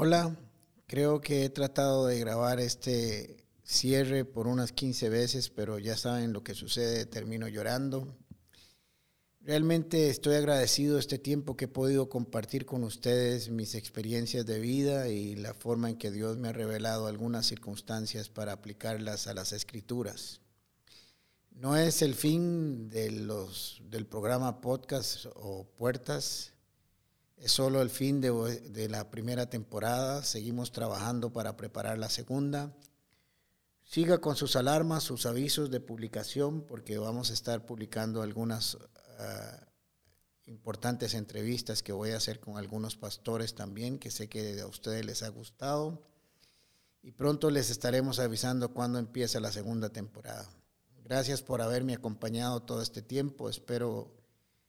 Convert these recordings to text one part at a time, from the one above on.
Hola, creo que he tratado de grabar este cierre por unas 15 veces, pero ya saben lo que sucede, termino llorando. Realmente estoy agradecido este tiempo que he podido compartir con ustedes mis experiencias de vida y la forma en que Dios me ha revelado algunas circunstancias para aplicarlas a las escrituras. No es el fin del programa podcast o puertas, es solo el fin de, la primera temporada. Seguimos trabajando para preparar la segunda. Siga con sus alarmas, sus avisos de publicación, porque vamos a estar publicando algunas uh, importantes entrevistas que voy a hacer con algunos pastores también, que sé que a ustedes les ha gustado. Y pronto les estaremos avisando cuándo empieza la segunda temporada. Gracias por haberme acompañado todo este tiempo. Espero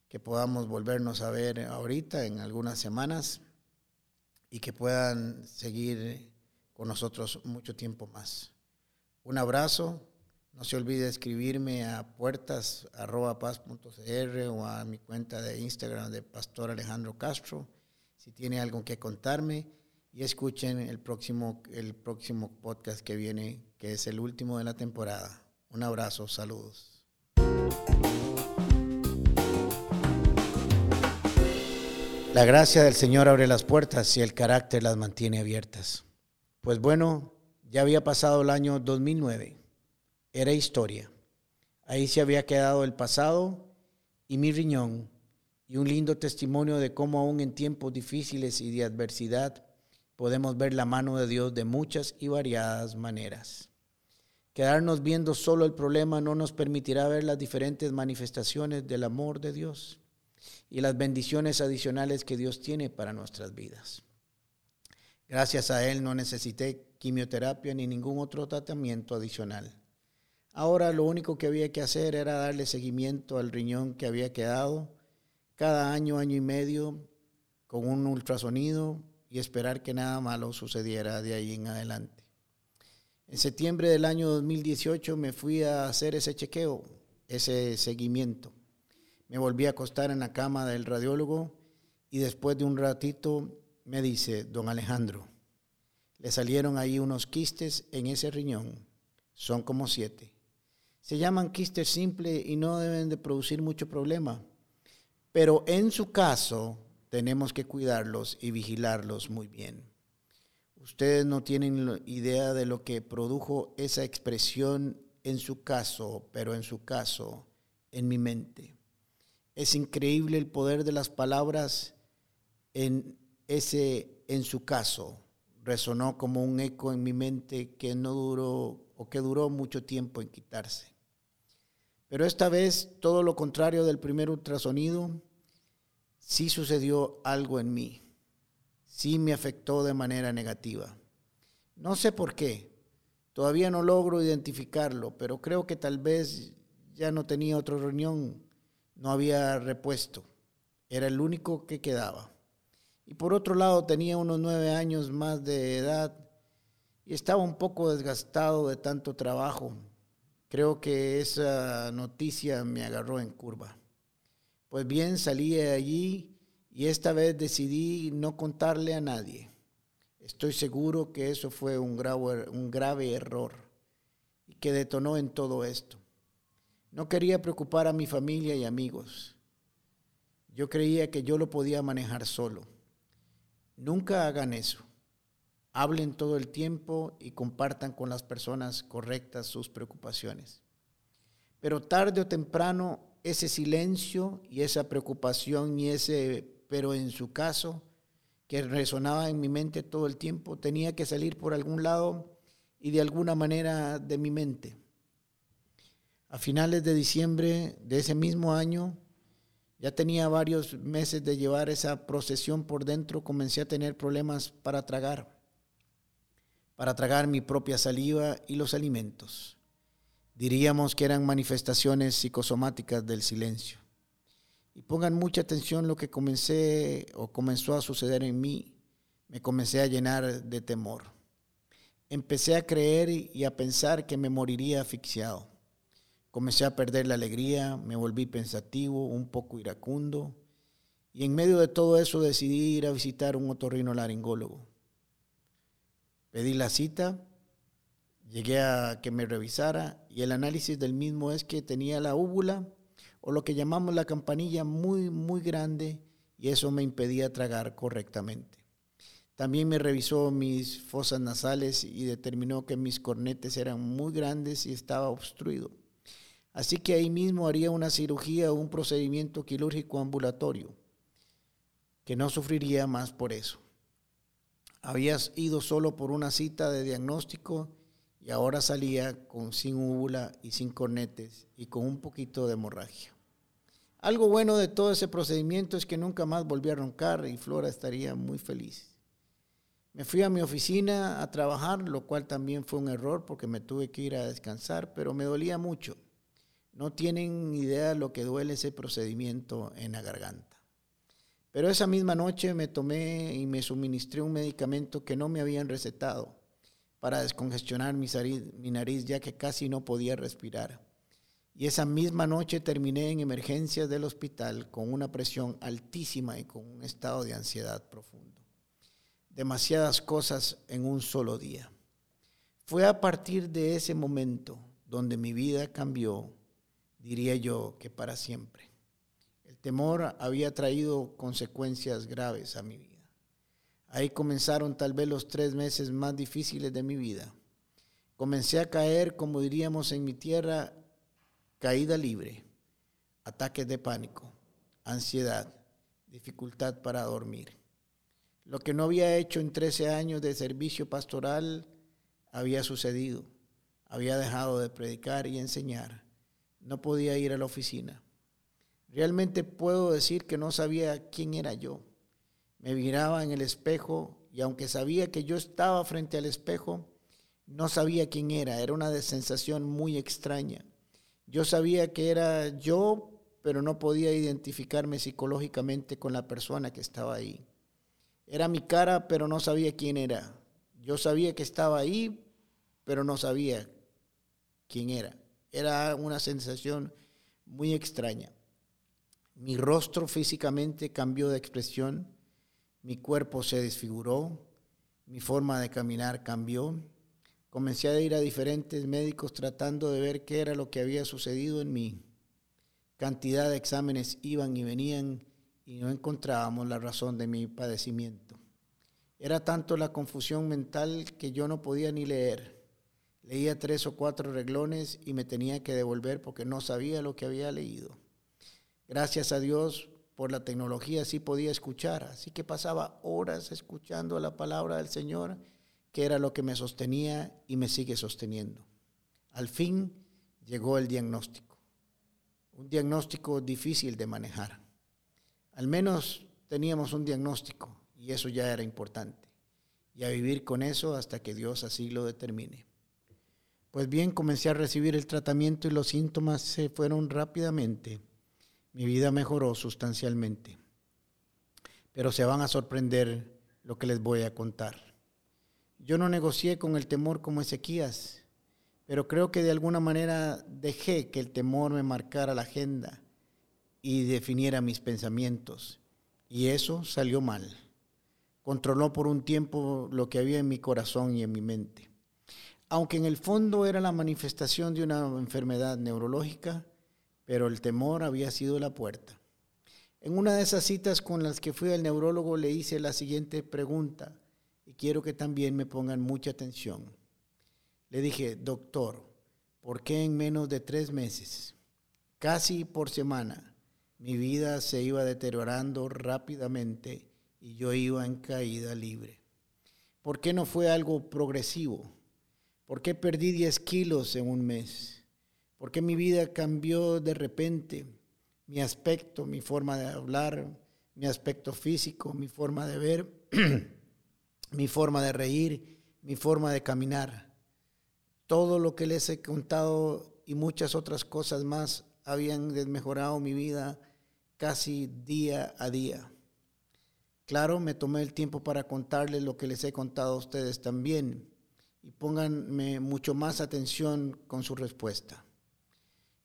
que podamos volvernos a ver ahorita en algunas semanas y que puedan seguir con nosotros mucho tiempo más. Un abrazo. No se olvide escribirme a puertas.paz.cr o a mi cuenta de Instagram de Pastor Alejandro Castro si tiene algo que contarme y escuchen el próximo, el próximo podcast que viene, que es el último de la temporada. Un abrazo, saludos. La gracia del Señor abre las puertas y el carácter las mantiene abiertas. Pues bueno, ya había pasado el año 2009. Era historia. Ahí se había quedado el pasado y mi riñón y un lindo testimonio de cómo aún en tiempos difíciles y de adversidad podemos ver la mano de Dios de muchas y variadas maneras. Quedarnos viendo solo el problema no nos permitirá ver las diferentes manifestaciones del amor de Dios y las bendiciones adicionales que Dios tiene para nuestras vidas. Gracias a Él no necesité quimioterapia ni ningún otro tratamiento adicional. Ahora lo único que había que hacer era darle seguimiento al riñón que había quedado cada año, año y medio, con un ultrasonido y esperar que nada malo sucediera de ahí en adelante. En septiembre del año 2018 me fui a hacer ese chequeo, ese seguimiento. Me volví a acostar en la cama del radiólogo y después de un ratito me dice, don Alejandro, le salieron ahí unos quistes en ese riñón. Son como siete. Se llaman quistes simples y no deben de producir mucho problema. Pero en su caso tenemos que cuidarlos y vigilarlos muy bien. Ustedes no tienen idea de lo que produjo esa expresión en su caso, pero en su caso, en mi mente. Es increíble el poder de las palabras en ese en su caso. Resonó como un eco en mi mente que no duró o que duró mucho tiempo en quitarse. Pero esta vez, todo lo contrario del primer ultrasonido, sí sucedió algo en mí sí me afectó de manera negativa. No sé por qué, todavía no logro identificarlo, pero creo que tal vez ya no tenía otra reunión, no había repuesto, era el único que quedaba. Y por otro lado tenía unos nueve años más de edad y estaba un poco desgastado de tanto trabajo. Creo que esa noticia me agarró en curva. Pues bien, salí de allí y esta vez decidí no contarle a nadie. Estoy seguro que eso fue un grave, un grave error y que detonó en todo esto. No quería preocupar a mi familia y amigos. Yo creía que yo lo podía manejar solo. Nunca hagan eso. Hablen todo el tiempo y compartan con las personas correctas sus preocupaciones. Pero tarde o temprano ese silencio y esa preocupación y ese pero en su caso, que resonaba en mi mente todo el tiempo, tenía que salir por algún lado y de alguna manera de mi mente. A finales de diciembre de ese mismo año, ya tenía varios meses de llevar esa procesión por dentro, comencé a tener problemas para tragar, para tragar mi propia saliva y los alimentos. Diríamos que eran manifestaciones psicosomáticas del silencio. Y pongan mucha atención lo que comencé o comenzó a suceder en mí. Me comencé a llenar de temor. Empecé a creer y a pensar que me moriría asfixiado. Comencé a perder la alegría, me volví pensativo, un poco iracundo. Y en medio de todo eso decidí ir a visitar un otorrino laringólogo. Pedí la cita, llegué a que me revisara y el análisis del mismo es que tenía la úvula o lo que llamamos la campanilla muy, muy grande y eso me impedía tragar correctamente. También me revisó mis fosas nasales y determinó que mis cornetes eran muy grandes y estaba obstruido. Así que ahí mismo haría una cirugía o un procedimiento quirúrgico ambulatorio, que no sufriría más por eso. Habías ido solo por una cita de diagnóstico y ahora salía con sin úvula y sin cornetes y con un poquito de hemorragia. Algo bueno de todo ese procedimiento es que nunca más volví a roncar y Flora estaría muy feliz. Me fui a mi oficina a trabajar, lo cual también fue un error porque me tuve que ir a descansar, pero me dolía mucho. No tienen idea lo que duele ese procedimiento en la garganta. Pero esa misma noche me tomé y me suministré un medicamento que no me habían recetado para descongestionar mi nariz, ya que casi no podía respirar. Y esa misma noche terminé en emergencias del hospital con una presión altísima y con un estado de ansiedad profundo. Demasiadas cosas en un solo día. Fue a partir de ese momento donde mi vida cambió diría yo que para siempre. El temor había traído consecuencias graves a mi vida. Ahí comenzaron tal vez los tres meses más difíciles de mi vida. Comencé a caer, como diríamos en mi tierra, caída libre, ataques de pánico, ansiedad, dificultad para dormir. Lo que no había hecho en 13 años de servicio pastoral había sucedido. Había dejado de predicar y enseñar no podía ir a la oficina. Realmente puedo decir que no sabía quién era yo. Me miraba en el espejo y aunque sabía que yo estaba frente al espejo, no sabía quién era. Era una sensación muy extraña. Yo sabía que era yo, pero no podía identificarme psicológicamente con la persona que estaba ahí. Era mi cara, pero no sabía quién era. Yo sabía que estaba ahí, pero no sabía quién era. Era una sensación muy extraña. Mi rostro físicamente cambió de expresión, mi cuerpo se desfiguró, mi forma de caminar cambió. Comencé a ir a diferentes médicos tratando de ver qué era lo que había sucedido en mí. Cantidad de exámenes iban y venían y no encontrábamos la razón de mi padecimiento. Era tanto la confusión mental que yo no podía ni leer. Leía tres o cuatro reglones y me tenía que devolver porque no sabía lo que había leído. Gracias a Dios por la tecnología sí podía escuchar, así que pasaba horas escuchando la palabra del Señor, que era lo que me sostenía y me sigue sosteniendo. Al fin llegó el diagnóstico, un diagnóstico difícil de manejar. Al menos teníamos un diagnóstico y eso ya era importante, y a vivir con eso hasta que Dios así lo determine. Pues bien, comencé a recibir el tratamiento y los síntomas se fueron rápidamente. Mi vida mejoró sustancialmente. Pero se van a sorprender lo que les voy a contar. Yo no negocié con el temor como Ezequías, pero creo que de alguna manera dejé que el temor me marcara la agenda y definiera mis pensamientos. Y eso salió mal. Controló por un tiempo lo que había en mi corazón y en mi mente aunque en el fondo era la manifestación de una enfermedad neurológica, pero el temor había sido la puerta. En una de esas citas con las que fui al neurólogo le hice la siguiente pregunta y quiero que también me pongan mucha atención. Le dije, doctor, ¿por qué en menos de tres meses, casi por semana, mi vida se iba deteriorando rápidamente y yo iba en caída libre? ¿Por qué no fue algo progresivo? ¿Por qué perdí 10 kilos en un mes? ¿Por qué mi vida cambió de repente? Mi aspecto, mi forma de hablar, mi aspecto físico, mi forma de ver, mi forma de reír, mi forma de caminar. Todo lo que les he contado y muchas otras cosas más habían desmejorado mi vida casi día a día. Claro, me tomé el tiempo para contarles lo que les he contado a ustedes también y pónganme mucho más atención con su respuesta.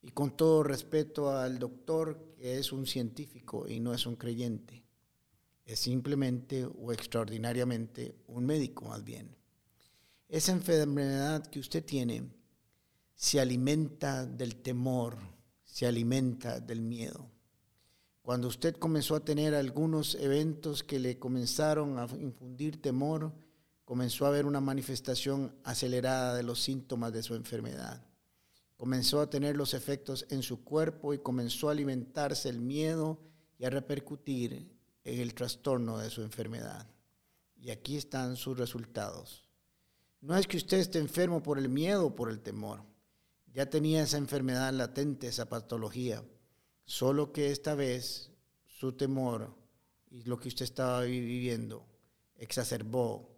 Y con todo respeto al doctor, que es un científico y no es un creyente, es simplemente o extraordinariamente un médico más bien. Esa enfermedad que usted tiene se alimenta del temor, se alimenta del miedo. Cuando usted comenzó a tener algunos eventos que le comenzaron a infundir temor, comenzó a haber una manifestación acelerada de los síntomas de su enfermedad. Comenzó a tener los efectos en su cuerpo y comenzó a alimentarse el miedo y a repercutir en el trastorno de su enfermedad. Y aquí están sus resultados. No es que usted esté enfermo por el miedo o por el temor. Ya tenía esa enfermedad latente, esa patología. Solo que esta vez su temor y lo que usted estaba viviendo exacerbó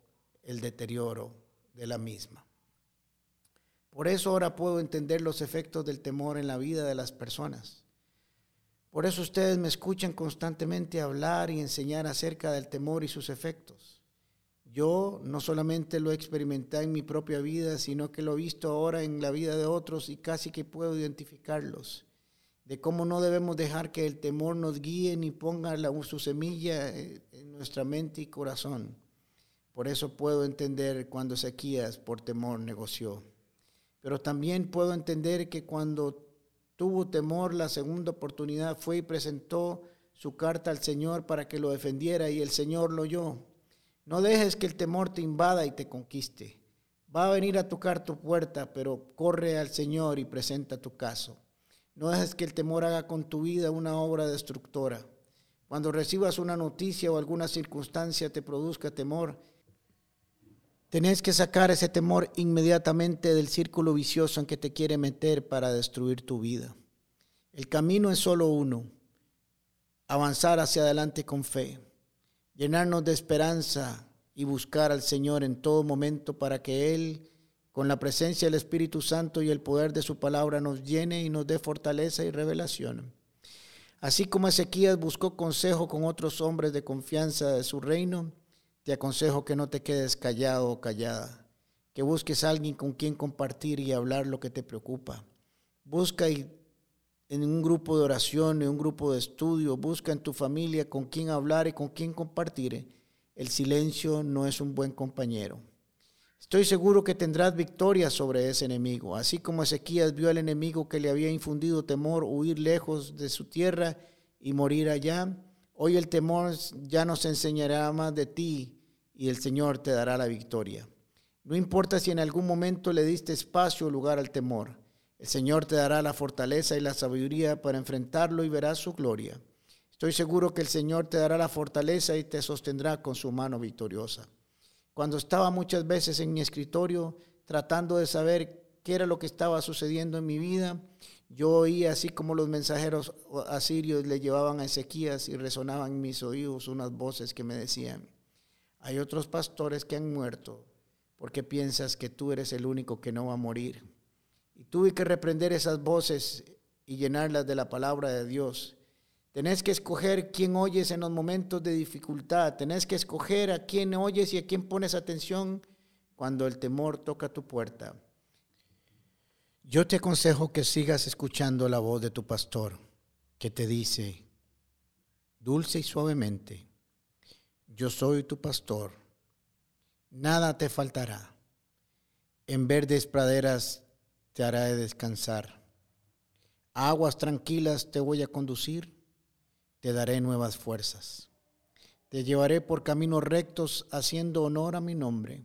el deterioro de la misma. Por eso ahora puedo entender los efectos del temor en la vida de las personas. Por eso ustedes me escuchan constantemente hablar y enseñar acerca del temor y sus efectos. Yo no solamente lo he experimentado en mi propia vida, sino que lo he visto ahora en la vida de otros y casi que puedo identificarlos. De cómo no debemos dejar que el temor nos guíe ni ponga su semilla en nuestra mente y corazón. Por eso puedo entender cuando Ezequías por temor negoció. Pero también puedo entender que cuando tuvo temor la segunda oportunidad fue y presentó su carta al Señor para que lo defendiera y el Señor lo oyó. No dejes que el temor te invada y te conquiste. Va a venir a tocar tu puerta, pero corre al Señor y presenta tu caso. No dejes que el temor haga con tu vida una obra destructora. Cuando recibas una noticia o alguna circunstancia te produzca temor, Tenés que sacar ese temor inmediatamente del círculo vicioso en que te quiere meter para destruir tu vida. El camino es solo uno, avanzar hacia adelante con fe, llenarnos de esperanza y buscar al Señor en todo momento para que Él, con la presencia del Espíritu Santo y el poder de su palabra, nos llene y nos dé fortaleza y revelación. Así como Ezequías buscó consejo con otros hombres de confianza de su reino, te aconsejo que no te quedes callado o callada, que busques a alguien con quien compartir y hablar lo que te preocupa. Busca en un grupo de oración, en un grupo de estudio, busca en tu familia con quien hablar y con quien compartir. El silencio no es un buen compañero. Estoy seguro que tendrás victoria sobre ese enemigo, así como Ezequías vio al enemigo que le había infundido temor huir lejos de su tierra y morir allá. Hoy el temor ya nos enseñará más de ti y el Señor te dará la victoria. No importa si en algún momento le diste espacio o lugar al temor, el Señor te dará la fortaleza y la sabiduría para enfrentarlo y verás su gloria. Estoy seguro que el Señor te dará la fortaleza y te sostendrá con su mano victoriosa. Cuando estaba muchas veces en mi escritorio tratando de saber qué era lo que estaba sucediendo en mi vida, yo oía así como los mensajeros asirios le llevaban a Ezequías y resonaban en mis oídos unas voces que me decían, hay otros pastores que han muerto porque piensas que tú eres el único que no va a morir. Y tuve que reprender esas voces y llenarlas de la palabra de Dios. Tenés que escoger quién oyes en los momentos de dificultad. Tenés que escoger a quién oyes y a quién pones atención cuando el temor toca tu puerta. Yo te aconsejo que sigas escuchando la voz de tu pastor, que te dice, dulce y suavemente, yo soy tu pastor, nada te faltará. En verdes praderas te haré descansar. aguas tranquilas te voy a conducir, te daré nuevas fuerzas. Te llevaré por caminos rectos haciendo honor a mi nombre.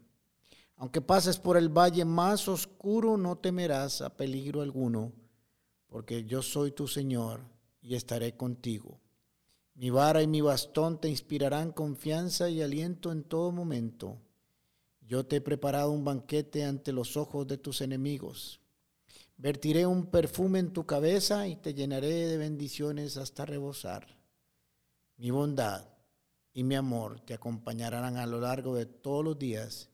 Aunque pases por el valle más oscuro, no temerás a peligro alguno, porque yo soy tu Señor y estaré contigo. Mi vara y mi bastón te inspirarán confianza y aliento en todo momento. Yo te he preparado un banquete ante los ojos de tus enemigos. Vertiré un perfume en tu cabeza y te llenaré de bendiciones hasta rebosar. Mi bondad y mi amor te acompañarán a lo largo de todos los días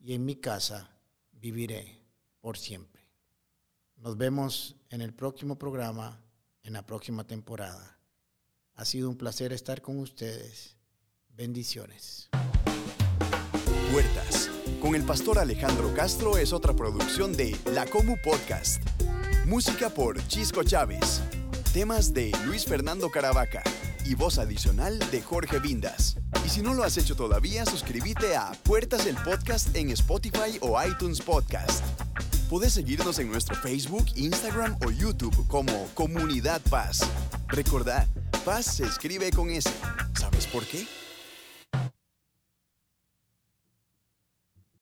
y en mi casa viviré por siempre. Nos vemos en el próximo programa, en la próxima temporada. Ha sido un placer estar con ustedes. Bendiciones. Puertas. Con el pastor Alejandro Castro es otra producción de La Comu Podcast. Música por Chisco Chávez. Temas de Luis Fernando Caravaca y voz adicional de Jorge Vindas. Y si no lo has hecho todavía, suscríbete a Puertas del Podcast en Spotify o iTunes Podcast. Puedes seguirnos en nuestro Facebook, Instagram o YouTube como Comunidad Paz. Recordad, Paz se escribe con S. ¿Sabes por qué?